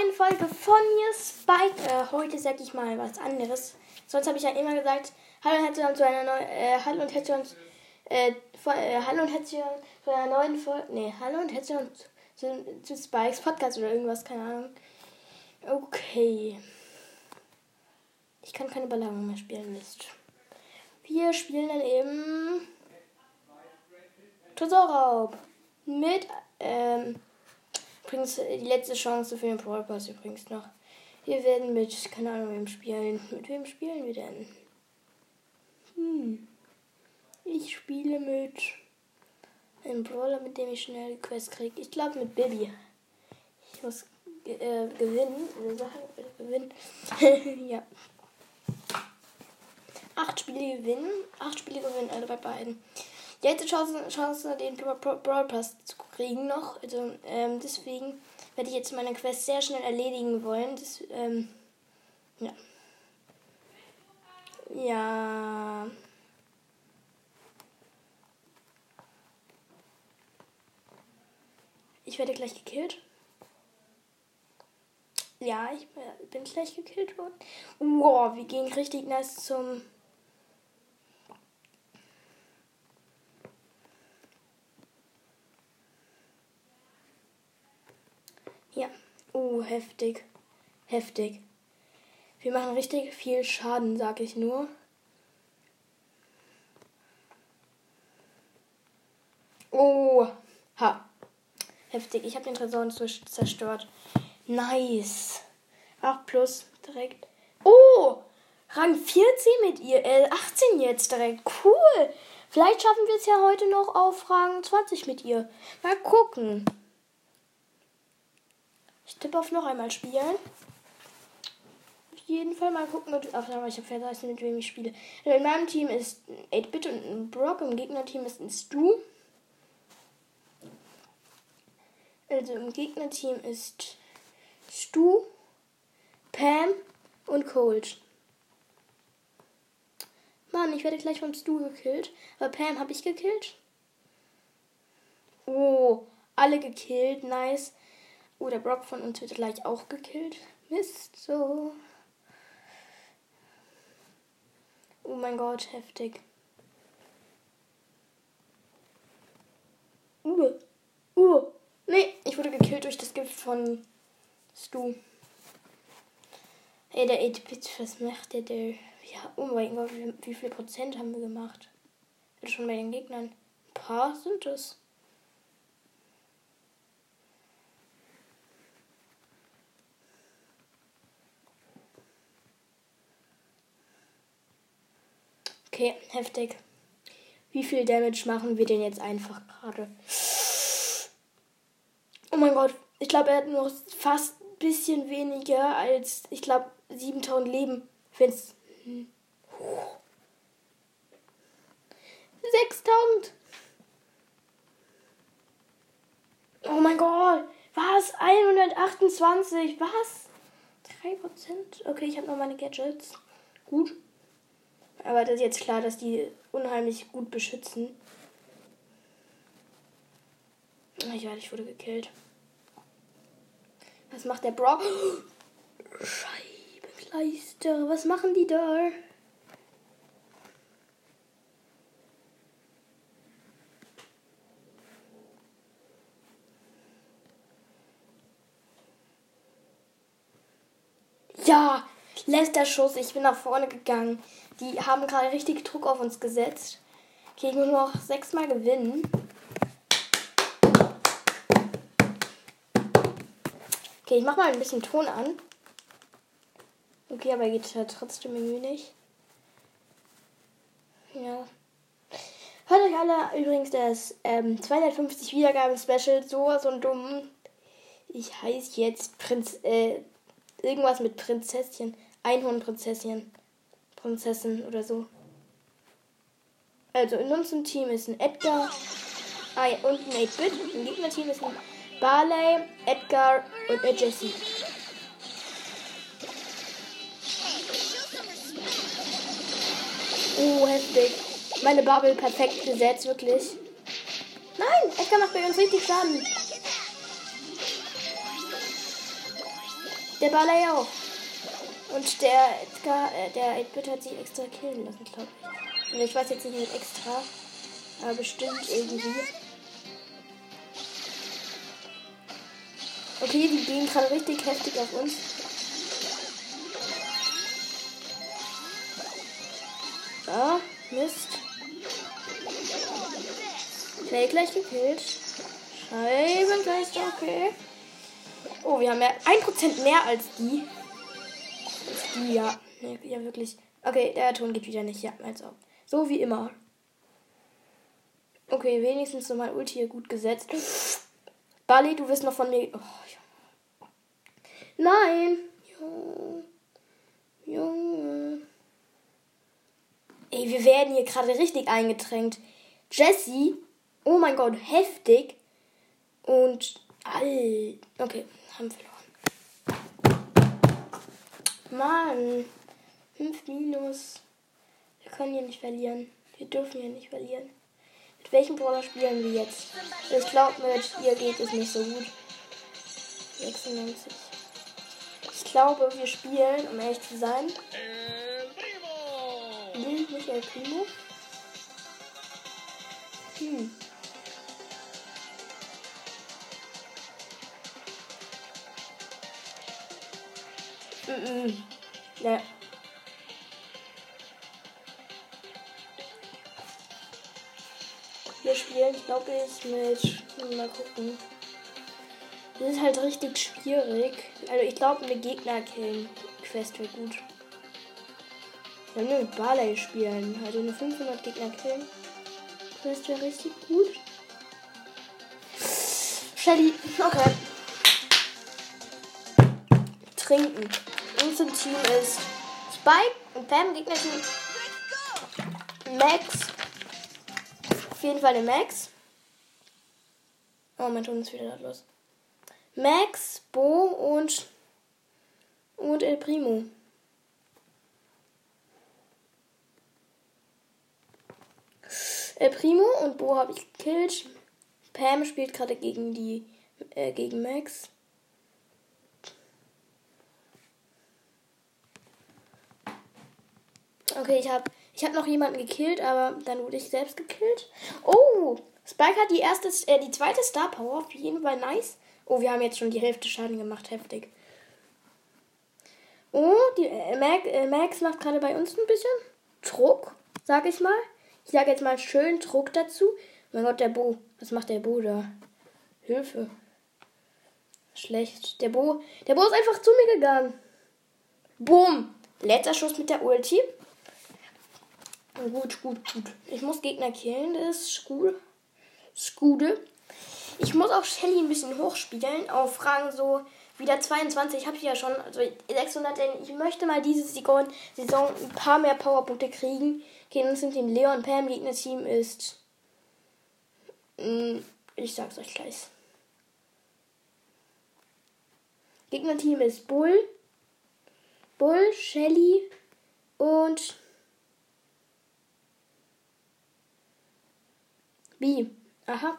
neuen Folge von mir Spike. Äh, heute sag ich mal was anderes. Sonst habe ich ja immer gesagt, hallo und herzlich willkommen zu einer neuen, äh, hallo und herzlich äh, vor, äh, hallo und herzlich zu einer neuen Folge, nee, hallo und herzlich zu, zu Spikes Podcast oder irgendwas, keine Ahnung. Okay. Ich kann keine Ballon mehr spielen, Mist. Wir spielen dann eben Tresorraub mit, ähm, übrigens die letzte Chance für den Brawl Pass übrigens noch. Wir werden mit, keine Ahnung, wem spielen. Mit wem spielen wir denn? Hm. Ich spiele mit einem Brawler, mit dem ich schnell die Quest kriege. Ich glaube mit Bibi. Ich muss äh, gewinnen. Äh, gewinnen. ja. Acht Spiele gewinnen. Acht Spiele gewinnen, also bei beiden. Jetzt Chance, Chance den Brawl Pass zu kriegen noch. Also ähm, deswegen werde ich jetzt meine Quest sehr schnell erledigen wollen. Das, ähm, ja. Ja. Ich werde gleich gekillt. Ja, ich bin gleich gekillt worden. Wow, wir gehen richtig nice zum Ja. Oh, heftig. Heftig. Wir machen richtig viel Schaden, sag ich nur. Oh, ha. Heftig. Ich habe den Tresor zerstört. Nice. 8 plus direkt. Oh, Rang 14 mit ihr. Äh, 18 jetzt direkt. Cool. Vielleicht schaffen wir es ja heute noch auf Rang 20 mit ihr. Mal gucken. Ich tippe auf noch einmal spielen. Auf jeden Fall mal gucken. Mit, ach, ich habe vergessen, mit wem ich spiele. In meinem Team ist 8-Bit und ein Brock. Im Gegnerteam ist ein Stu. Also im Gegnerteam ist Stu, Pam und Cold. Mann, ich werde gleich vom Stu gekillt. Aber Pam habe ich gekillt. Oh, alle gekillt. Nice. Oh, der Brock von uns wird gleich auch gekillt. Mist, so. Oh mein Gott, heftig. Uh, uh. Nee, ich wurde gekillt durch das Gift von Stu. Ey, der 8-Bit, was macht der, der? Ja, oh mein Gott, wie, wie viel Prozent haben wir gemacht? Schon bei den Gegnern. Ein paar sind es. Okay, heftig. Wie viel Damage machen wir denn jetzt einfach gerade? Oh mein Gott, ich glaube, er hat nur fast ein bisschen weniger als, ich glaube, 7000 Leben. Wenn's. 6000! Oh mein Gott! Was? 128? Was? 3%? Okay, ich habe noch meine Gadgets. Gut. Aber das ist jetzt klar, dass die unheimlich gut beschützen. Ich weiß, ich wurde gekillt. Was macht der Brock? Scheibenkleister. Was machen die da? Ja, letzter Schuss. Ich bin nach vorne gegangen. Die haben gerade richtig Druck auf uns gesetzt. Okay, nur noch sechsmal gewinnen. Okay, ich mach mal ein bisschen Ton an. Okay, aber geht ja trotzdem irgendwie nicht. Ja. Hört euch alle übrigens das ähm, 250 Wiedergaben Special so so dumm. Ich heiße jetzt Prinz äh, irgendwas mit Prinzesschen, Einhornprinzesschen. Prinzessin oder so. Also in unserem Team ist ein Edgar ah, ja, und ein 8-Bit. Im Gegnerteam ist ein Barley, Edgar und eine Jessie. Oh, heftig. Meine Bubble perfekt gesetzt, wirklich. Nein, Edgar macht bei uns richtig Schaden. Der Ballet auch. Und der Edgar, äh, der 8-Bit hat sich extra killen lassen, glaube ich. Und ich weiß jetzt nicht mit extra, aber bestimmt irgendwie. Okay, die gehen gerade richtig heftig auf uns. Ah, Mist. Schnell gleich gekillt. Scheibengeister, okay. Oh, wir haben ja 1% mehr als die. Die, ja. Ja, wirklich. Okay, der Ton geht wieder nicht. Ja, als ob. So wie immer. Okay, wenigstens nochmal Ulti hier gut gesetzt. Bali, du wirst noch von mir. Oh, ja. Nein! Junge. Junge. Ey, wir werden hier gerade richtig eingetränkt. Jessie, oh mein Gott, heftig. Und all. Okay, haben verloren. Mann. 5 minus. Wir können hier nicht verlieren. Wir dürfen hier nicht verlieren. Mit welchem Brawler spielen wir jetzt? Ich glaube, mit ihr geht es nicht so gut. 96. Ich glaube, wir spielen, um ehrlich zu sein. Will nicht El Primo? Hm. Mm. Ja. Wir spielen, ich glaube, jetzt mit. Mal gucken. Das ist halt richtig schwierig. Also, ich glaube, eine Gegner-Killen-Quest wäre gut. Wir haben mit Barley spielen. Also, eine 500 Gegner killen. Quest wäre richtig gut. Shelly, okay. Trinken. Unser Team ist Spike und Pam, Gegnerteam. Max. Auf jeden Fall der Max. Oh, mein Ton ist wieder los. Max, Bo und und El Primo. El Primo und Bo habe ich gekillt. Pam spielt gerade gegen die äh, gegen Max. Okay, ich habe ich hab noch jemanden gekillt, aber dann wurde ich selbst gekillt. Oh, Spike hat die erste, äh, die zweite Star Power. Auf jeden Fall nice. Oh, wir haben jetzt schon die Hälfte Schaden gemacht. Heftig. Oh, die, äh, Max, äh, macht gerade bei uns ein bisschen Druck, sag ich mal. Ich sage jetzt mal schön Druck dazu. Mein Gott, der Bo. Was macht der Bo da? Hilfe. Schlecht. Der Bo, der Bo ist einfach zu mir gegangen. Boom. Letzter Schuss mit der Ulti. Gut, gut, gut. Ich muss Gegner killen, das ist Skude. Skude. Ich muss auch Shelly ein bisschen hochspielen. Auf Fragen so wieder 22 habe ich ja schon. Also 600, denn ich möchte mal diese Saison, Saison ein paar mehr Powerpunkte kriegen. Okay, dann sind den Leon Pam Gegner-Team ist. Hm, ich sag's euch gleich. Gegner-Team ist Bull, Bull, Shelly und Wie? Aha.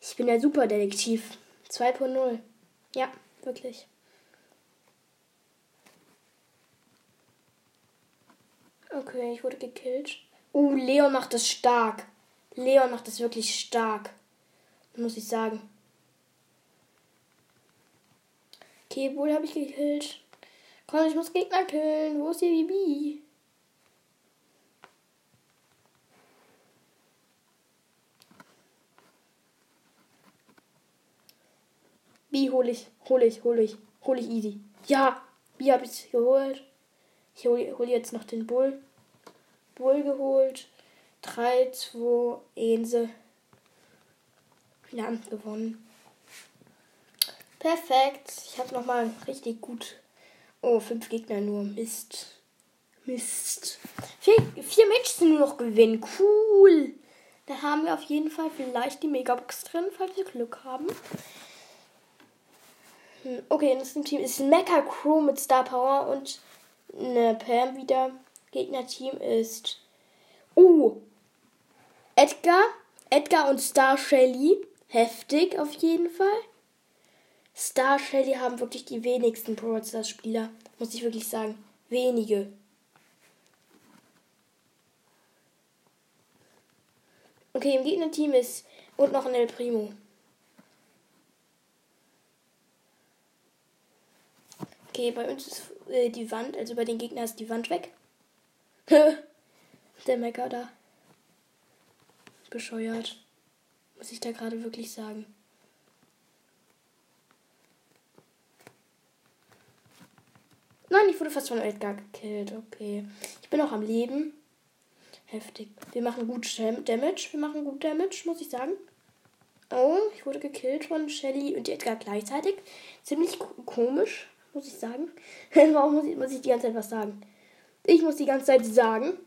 Ich bin der Superdetektiv. 2.0. Ja, wirklich. Okay, ich wurde gekillt. Uh, Leon macht das stark. Leon macht das wirklich stark. Muss ich sagen. Okay, wohl habe ich gekillt. Komm, ich muss Gegner killen. Wo ist die Bibi? Wie hole ich? Hole ich, hole ich, hole ich easy. Ja, wie habe ich geholt? Ich hole hol jetzt noch den Bull. Bull geholt. 3, 2, 1. Wir haben gewonnen. Perfekt. Ich habe nochmal richtig gut. Oh, fünf Gegner nur. Mist. Mist. Vier, vier Matches nur noch gewinnen. Cool. Da haben wir auf jeden Fall vielleicht die Megabox drin, falls wir Glück haben. Okay, das Team ist Mecha Crew mit Star Power und eine Pam wieder. Gegnerteam ist. Uh! Edgar. Edgar und Star Shelly. Heftig auf jeden Fall. Star Shelly haben wirklich die wenigsten Brawl Stars Spieler. Muss ich wirklich sagen. Wenige. Okay, im Gegnerteam ist und noch ein El Primo. Okay, bei uns ist äh, die Wand, also bei den Gegnern ist die Wand weg. Der Mecker da. Bescheuert. Muss ich da gerade wirklich sagen. Nein, ich wurde fast von Edgar gekillt. Okay. Ich bin auch am Leben. Heftig. Wir machen gut Damage. Wir machen gut Damage, muss ich sagen. Oh, ich wurde gekillt von Shelly und Edgar gleichzeitig. Ziemlich komisch, muss ich sagen. Warum muss ich, muss ich die ganze Zeit was sagen? Ich muss die ganze Zeit sagen.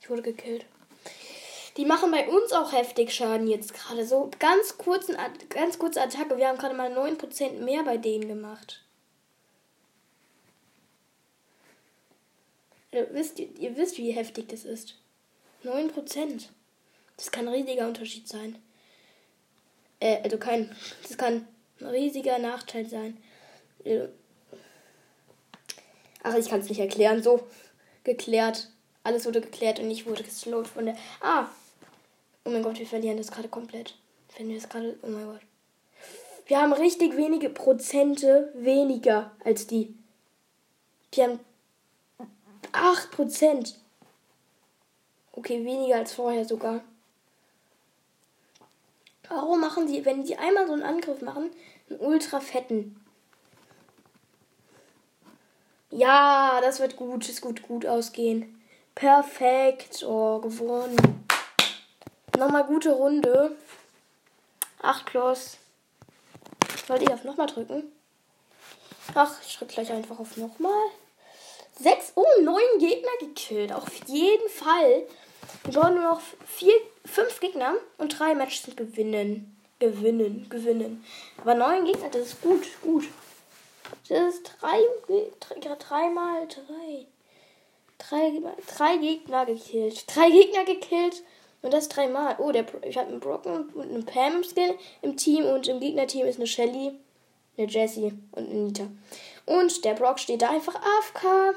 Ich wurde gekillt. Die machen bei uns auch heftig Schaden jetzt gerade. So ganz, kurzen, ganz kurze Attacke. Wir haben gerade mal 9% mehr bei denen gemacht. Ihr wisst, ihr wisst, wie heftig das ist. 9%. Das kann ein riesiger Unterschied sein. Äh, also kein. Das kann ein riesiger Nachteil sein. Äh, ach, ich kann es nicht erklären. So geklärt. Alles wurde geklärt und ich wurde geslowt von der. Ah, Oh mein Gott, wir verlieren das gerade komplett. Wenn wir das gerade. Oh mein Gott. Wir haben richtig wenige Prozente weniger als die. Die haben 8%. Okay, weniger als vorher sogar. Warum machen sie, wenn sie einmal so einen Angriff machen, einen ultra fetten? Ja, das wird gut. Es gut, gut ausgehen. Perfekt. Oh, gewonnen. Nochmal gute Runde. 8 plus. Wollte ich auf nochmal drücken? Ach, ich drücke gleich einfach auf nochmal. 6, oh, 9 Gegner gekillt. Auf jeden Fall. Wir brauchen nur noch 4, 5 Gegner und 3 Matches gewinnen. Gewinnen, gewinnen. Aber 9 Gegner, das ist gut, gut. Das ist 3, 3 mal 3. 3 Gegner gekillt. 3 Gegner gekillt und das dreimal. Oh, der, ich habe einen Brocken und einen Pam-Skin im Team und im Gegnerteam ist eine Shelly, eine Jessie und eine Nita. Und der Brock steht da einfach AFK.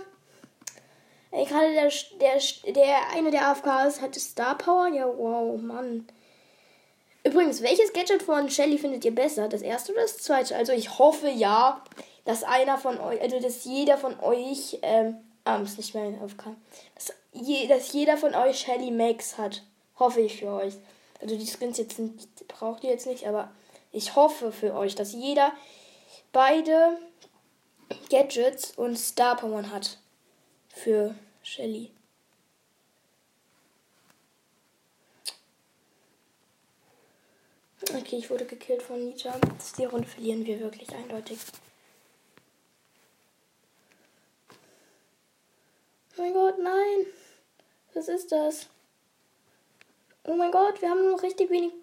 Ey, gerade der, der, der eine der AFKs hat Star Power. Ja, wow, Mann. Übrigens, welches Gadget von Shelly findet ihr besser? Das erste oder das zweite? Also ich hoffe ja, dass einer von euch, also dass jeder von euch, ähm, ah, muss nicht mehr AFK, dass, je, dass jeder von euch Shelly Max hat. Hoffe ich für euch. Also die Skins jetzt nicht, braucht ihr jetzt nicht, aber ich hoffe für euch, dass jeder beide Gadgets und Star Power hat. Für Shelly. Okay, ich wurde gekillt von Nita. Die Runde verlieren wir wirklich eindeutig. Oh mein Gott, nein. Was ist das? Oh mein Gott, wir haben nur richtig wenig.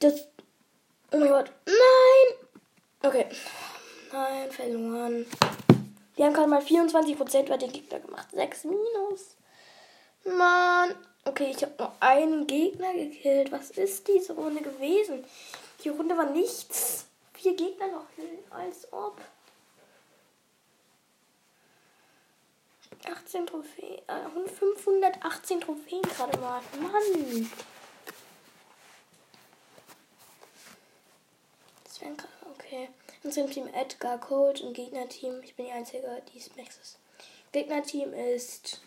Das. Oh mein Gott. Nein! Okay. Nein, verloren. Wir haben gerade mal 24% bei den Gegner gemacht. 6 minus. Mann. Okay, ich habe nur einen Gegner gekillt. Was ist diese Runde gewesen? Die Runde war nichts. Vier Gegner noch. Als ob. 18 Trophäen, äh, 518 Trophäen gerade mal. Mann. Das wären okay. Unser Team Edgar Cold im Gegnerteam. Ich bin die Einzige, die es Maxes. Gegnerteam ist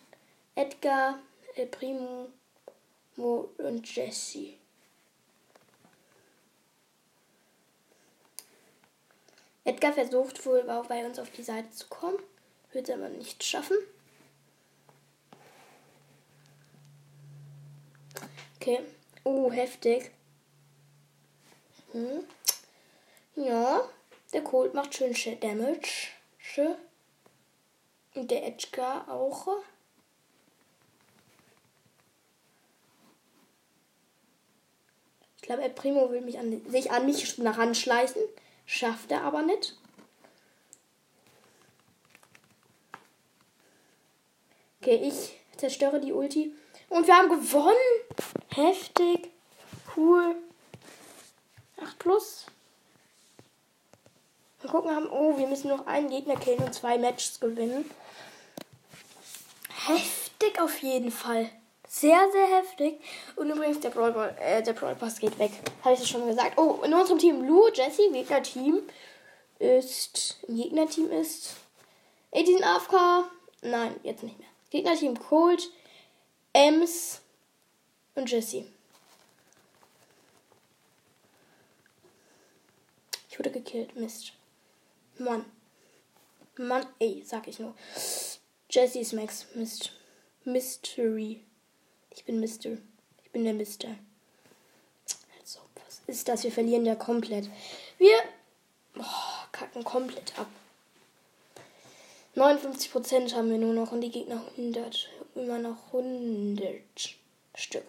Edgar, El Primo Mo und Jesse. Edgar versucht wohl bei uns auf die Seite zu kommen, wird es aber nicht schaffen. Okay. Oh, heftig. Hm. Ja, der Colt macht schön Damage. Und der Edgar auch. Ich glaube, El Primo will mich an, sich an mich heranschleichen. Schafft er aber nicht. Okay, ich zerstöre die Ulti. Und wir haben gewonnen. Heftig. Cool. 8 plus. Mal gucken, haben. Oh, wir müssen noch einen Gegner killen und zwei Matches gewinnen. Heftig auf jeden Fall. Sehr, sehr heftig. Und übrigens, der Brawl, äh, der Brawl Pass geht weg. Habe ich das schon gesagt? Oh, in unserem Team Lou, Jesse, Gegner-Team ist. Gegner-Team ist. 18 AFK. Nein, jetzt nicht mehr. Gegner-Team Cold, Ems und Jesse. Ich wurde gekillt. Mist. Mann. Mann, ey, sag ich nur. Jesse Max. Mist. Mystery. Ich bin Mister. Ich bin der Mister. Also, was ist das? Wir verlieren ja komplett. Wir oh, kacken komplett ab. 59% haben wir nur noch und die Gegner 100. Immer noch 100 Stück.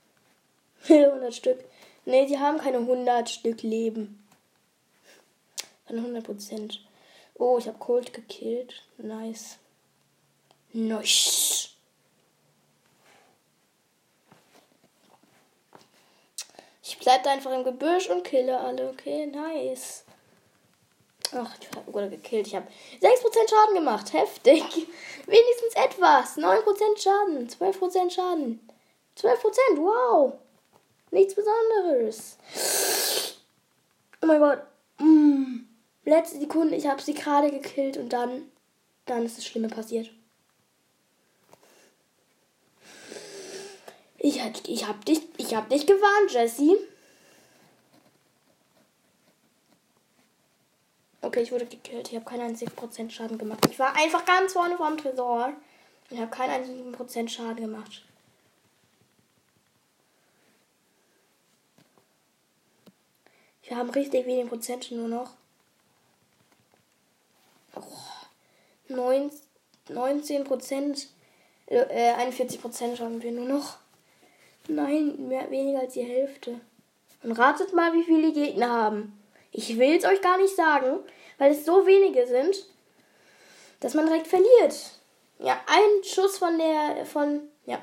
100 Stück. Ne, die haben keine 100 Stück Leben. Keine 100%. Oh, ich habe Cold gekillt. Nice. Nice. Ich bleib da einfach im Gebüsch und kille alle. Okay, nice. Ach, ich wurde gekillt. Ich habe 6% Schaden gemacht. Heftig. Wenigstens etwas. 9% Schaden. 12% Schaden. 12%. Wow. Nichts Besonderes. Oh mein Gott. Mm. Letzte Sekunde. Ich habe sie gerade gekillt und dann, dann ist das Schlimme passiert. Ich, ich hab dich, ich hab dich gewarnt, Jesse. Okay, ich wurde gekillt. Ich habe keinen einzigen Prozent Schaden gemacht. Ich war einfach ganz vorne vorm Tresor. Und habe keinen einzigen Prozent Schaden gemacht. Wir haben richtig wenig Prozent nur noch. Oh, 19 Prozent. Äh, 41 Prozent haben wir nur noch. Nein, mehr, weniger als die Hälfte. Und ratet mal, wie viele Gegner haben. Ich will es euch gar nicht sagen, weil es so wenige sind, dass man direkt verliert. Ja, ein Schuss von der, von, ja.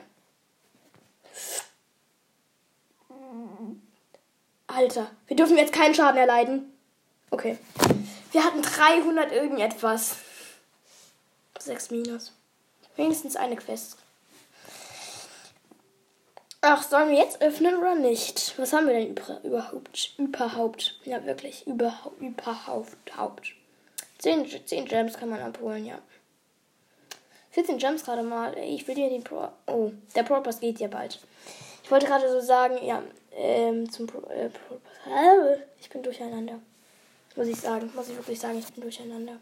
Alter, wir dürfen jetzt keinen Schaden erleiden. Okay. Wir hatten 300 irgendetwas. 6 minus. Wenigstens eine Quest. Ach, sollen wir jetzt öffnen oder nicht? Was haben wir denn überhaupt? Überhaupt. Ja, wirklich. Überhaupt. Überhaupt. 10, 10 Gems kann man abholen, ja. 14 Gems gerade mal. Ich will dir den Pro. Oh, der Pro Pass geht ja bald. Ich wollte gerade so sagen, ja, ähm, zum Pro, äh, Pro Pass. Ich bin durcheinander. Muss ich sagen. Muss ich wirklich sagen, ich bin durcheinander.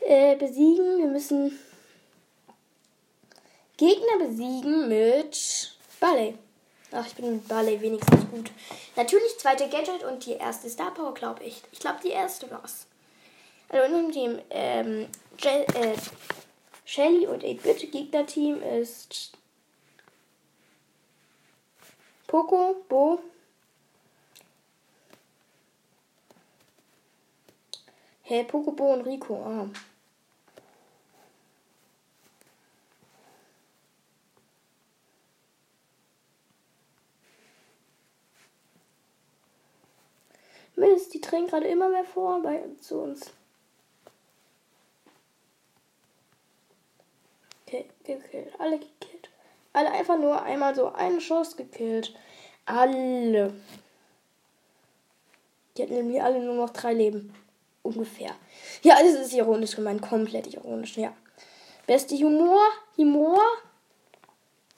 Äh, besiegen. Wir müssen Gegner besiegen mit Ballet. Ach, ich bin mit Ballet wenigstens gut. Natürlich zweite Gadget und die erste Star Power, glaube ich. Ich glaube, die erste war's. Also in dem Team ähm, äh, Shelly und 8-Bit Gegner-Team ist Poco, Bo, Hey, Poco, Bo und Rico. Ah. Mist, die drängen gerade immer mehr vor bei zu uns. Okay, gekillt. Alle gekillt. Alle einfach nur einmal so einen Schuss gekillt. Alle. Die hatten nämlich alle nur noch drei Leben. Ungefähr. Ja, das ist ironisch gemeint. Komplett ironisch, ja. Beste Humor. Humor.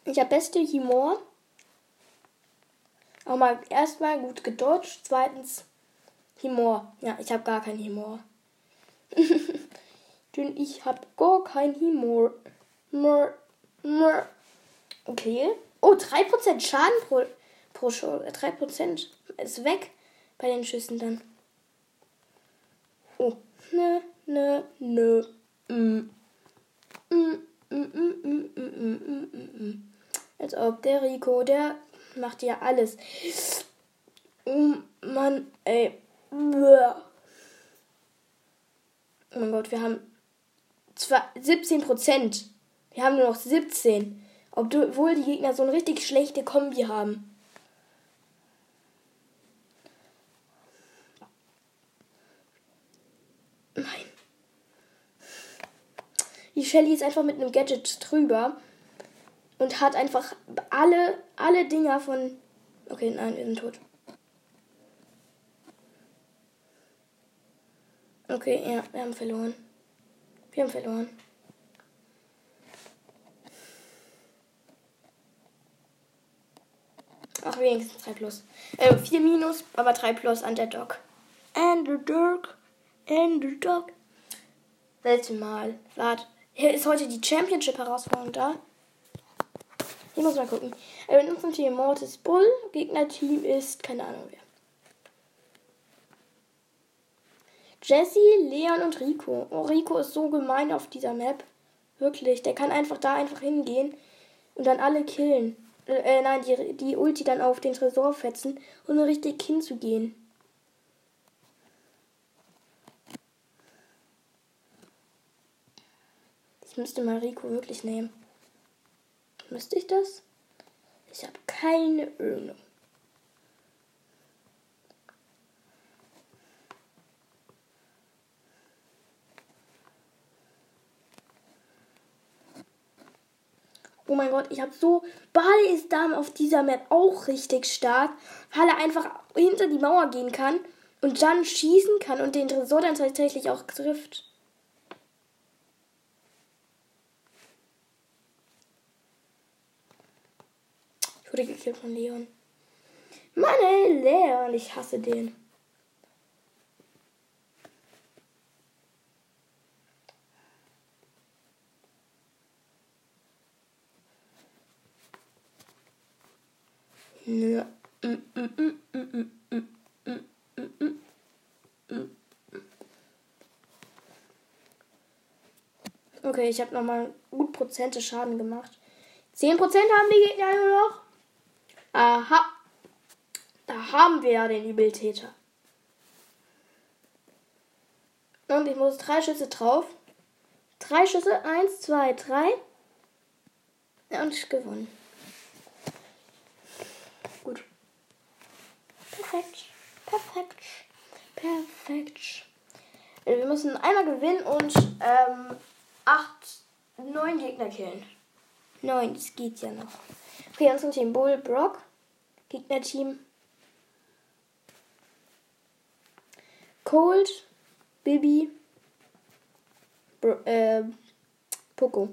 Ich habe beste Humor. Auch mal erstmal gut gedodged. Zweitens Humor. Ja, ich habe gar keinen Humor. Denn ich habe gar keinen Humor. Mör, mör. Okay. Oh, 3% Schaden pro, pro Show. 3% ist weg bei den Schüssen dann. Oh. Nö, nö, nö. Mm. Mm, mm, mm, Als ob der Rico, der macht ja alles. Oh Mann, ey. Oh mein Gott, wir haben zwar 17 Prozent. Wir haben nur noch 17. Obwohl die Gegner so eine richtig schlechte Kombi haben. Nein. Die Shelly ist einfach mit einem Gadget drüber und hat einfach alle, alle Dinger von. Okay, nein, wir sind tot. Okay, ja, wir haben verloren. Wir haben verloren. Ach, wenigstens 3 plus. Äh, 4 minus, aber 3 plus Underdog. Underdog. Letztes Mal. Warte. Hier ist heute die Championship-Herausforderung da. Ich muss mal gucken. Äh, in unserem Team Mortis Bull. Gegnerteam ist keine Ahnung wer. Jesse, Leon und Rico. Oh, Rico ist so gemein auf dieser Map. Wirklich. Der kann einfach da einfach hingehen und dann alle killen äh, nein, die, die Ulti dann auf den Tresor fetzen um richtig hinzugehen. Ich müsste Mariko wirklich nehmen. Müsste ich das? Ich habe keine Ahnung. Oh mein Gott, ich habe so. Bale ist dann auf dieser Map auch richtig stark, weil er einfach hinter die Mauer gehen kann und dann schießen kann und den Tresor dann tatsächlich auch trifft. Wurde gekillt von Leon. Mann, ey, Leon, ich hasse den. Okay, ich habe nochmal gut Prozente Schaden gemacht. 10% haben die Gegner nur noch. Aha. Da haben wir ja den Übeltäter. Und ich muss drei Schüsse drauf. Drei Schüsse. Eins, zwei, drei. Und gewonnen. Perfekt. Perfekt. Perfekt. Äh, wir müssen einmal gewinnen und ähm, acht, neun Gegner killen. Neun, das geht ja noch. Okay, unser Team Bull, Brock. Gegnerteam. Cold, Bibi, Bro, äh, Poco.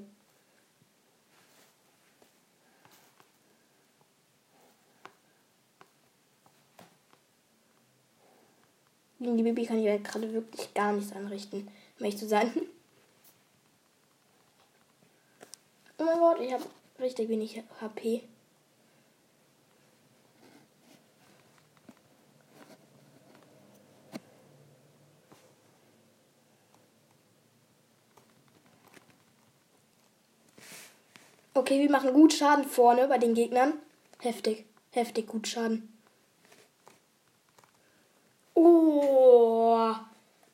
Gegen die Bibi kann ich halt gerade wirklich gar nichts anrichten, um ehrlich zu sein. Oh mein Gott, ich habe richtig wenig HP. Okay, wir machen gut Schaden vorne bei den Gegnern. Heftig, heftig gut Schaden. Oh,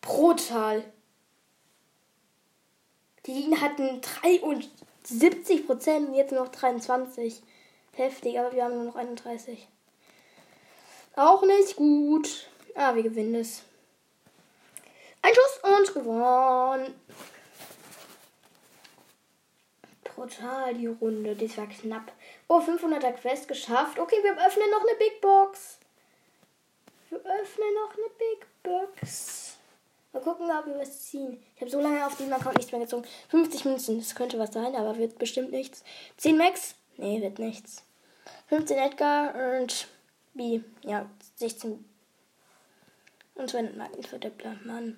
brutal. Die hatten 73 Prozent und jetzt noch 23. Heftig, aber wir haben nur noch 31. Auch nicht gut. Ah, wir gewinnen es. Ein Schuss und gewonnen. Brutal die Runde. Das war knapp. Oh, 500er Quest geschafft. Okay, wir öffnen noch eine Big Box. Wir öffnen noch eine Big Box. Mal gucken, ob wir was ziehen. Ich habe so lange auf diesem Account nichts mehr gezogen. 50 Münzen, das könnte was sein, aber wird bestimmt nichts. 10 Max? Nee, wird nichts. 15 Edgar und B. Ja, 16. Und 200 Marken für Deppler. Mann.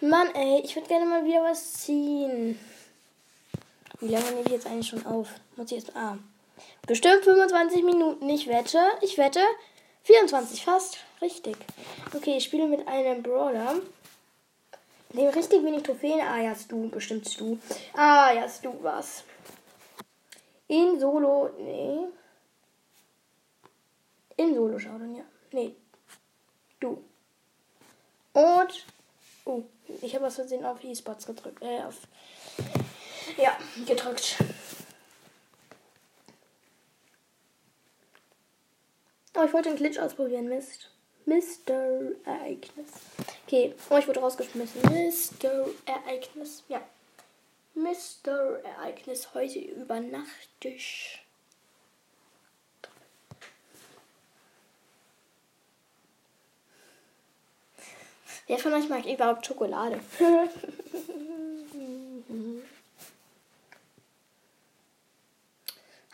Mann, ey, ich würde gerne mal wieder was ziehen. Wie lange nehme ich jetzt eigentlich schon auf? Muss ich jetzt. Ah. Bestimmt 25 Minuten. Ich wette, ich wette, 24 fast. Richtig. Okay, ich spiele mit einem Brawler. Dem richtig wenig Trophäen. Ah, ja, du, bestimmt du. Ah, ja, du was. In Solo. Nee. In Solo schauen, ja. Nee. Du. Und. Oh, ich habe was Versehen auf E-Spots gedrückt. Äh, auf. Ja, gedrückt. Oh, ich wollte einen Glitch ausprobieren, Mist. Mr. Ereignis. Okay, oh, ich wurde rausgeschmissen. Mr. Ereignis, ja. Mr. Ereignis heute über Nachttisch. Wer von euch mag überhaupt Schokolade?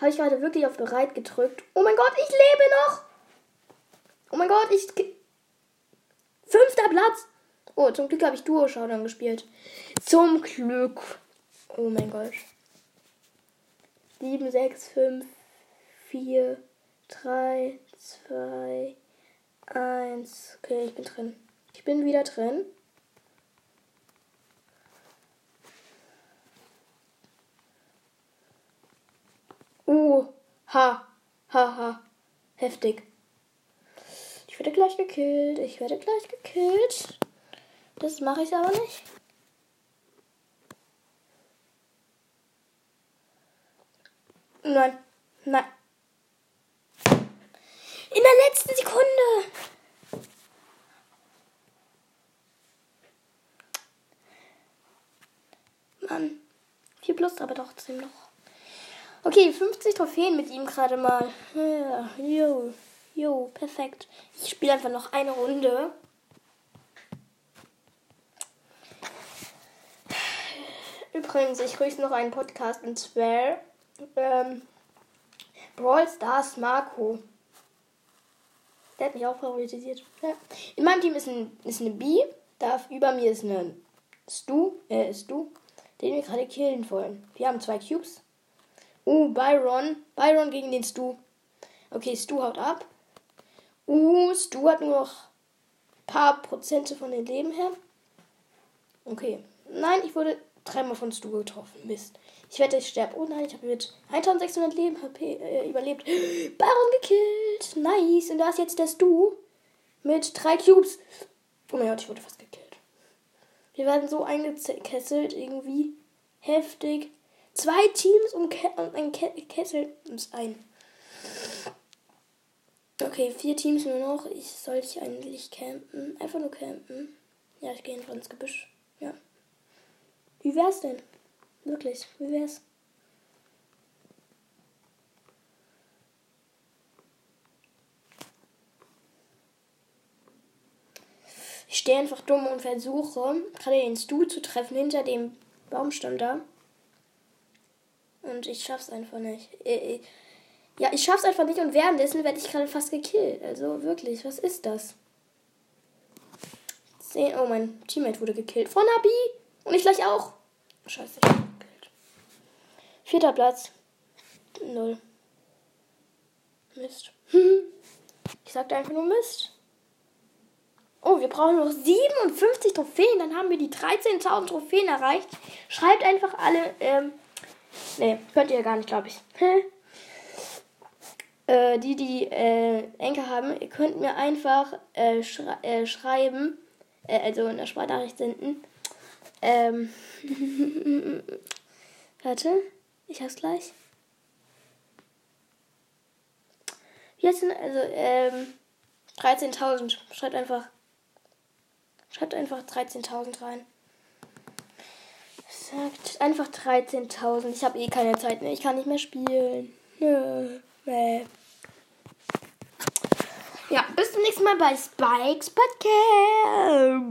Habe ich gerade wirklich auf bereit gedrückt? Oh mein Gott, ich lebe noch! Oh mein Gott, ich. Fünfter Platz! Oh, zum Glück habe ich Duo-Showdown gespielt. Zum Glück. Oh mein Gott. 7, 6, 5, 4, 3, 2, 1. Okay, ich bin drin. Ich bin wieder drin. Uh, ha, ha, ha. Heftig. Ich werde gleich gekillt. Ich werde gleich gekillt. Das mache ich aber nicht. Nein, nein. In der letzten Sekunde. Mann. 4 plus, aber trotzdem noch. Okay, 50 Trophäen mit ihm gerade mal. Ja, jo, jo, perfekt. Ich spiele einfach noch eine Runde. Übrigens, ich grüße noch einen Podcast und zwar ähm, Brawl Stars Marco. Der hat mich auch favorisiert. Ja. In meinem Team ist, ein, ist eine B. Da über mir ist eine Stu, äh, Stu, den wir gerade killen wollen. Wir haben zwei Cubes. Uh, Byron. Byron gegen den Stu. Okay, Stu haut ab. Uh, Stu hat nur noch ein paar Prozente von den Leben her. Okay. Nein, ich wurde dreimal von Stu getroffen. Mist. Ich wette, ich sterbe. Oh nein, ich habe mit 1600 Leben HP äh, überlebt. Baron gekillt. Nice. Und da ist jetzt der Stu mit drei Cubes. Oh mein Gott, ich wurde fast gekillt. Wir werden so eingekesselt irgendwie. Heftig. Zwei Teams und, Ke und ein Ke Kessel uns ein. Okay, vier Teams nur noch. Ich sollte eigentlich campen. Einfach nur campen. Ja, ich gehe einfach ins Gebüsch. Ja. Wie wär's denn? Wirklich, wie wär's? Ich stehe einfach dumm und versuche, gerade den Stuhl zu treffen hinter dem Baumstamm da. Und ich schaff's einfach nicht. Äh, äh, ja, ich schaff's einfach nicht und währenddessen werde ich gerade fast gekillt. Also wirklich, was ist das? Oh, mein Teammate wurde gekillt. Von Abi! Und ich gleich auch. Scheiße, ich bin gekillt. Vierter Platz. Null. Mist. ich sagte einfach nur Mist. Oh, wir brauchen noch 57 Trophäen. Dann haben wir die 13.000 Trophäen erreicht. Schreibt einfach alle. Ähm, ne, könnt ihr gar nicht, glaube ich. äh, die, die äh, Enker haben, ihr könnt mir einfach äh, schre äh, schreiben. Äh, also in der Sprachnachricht senden. Ähm. Warte, ich hab's gleich. Jetzt sind also ähm, 13.000. Schreibt einfach Schreibt einfach 13.000 rein. Sagt einfach 13.000. Ich habe eh keine Zeit mehr. Ich kann nicht mehr spielen. Nö. Nee. Ja, bis zum nächsten Mal bei Spikes Podcast.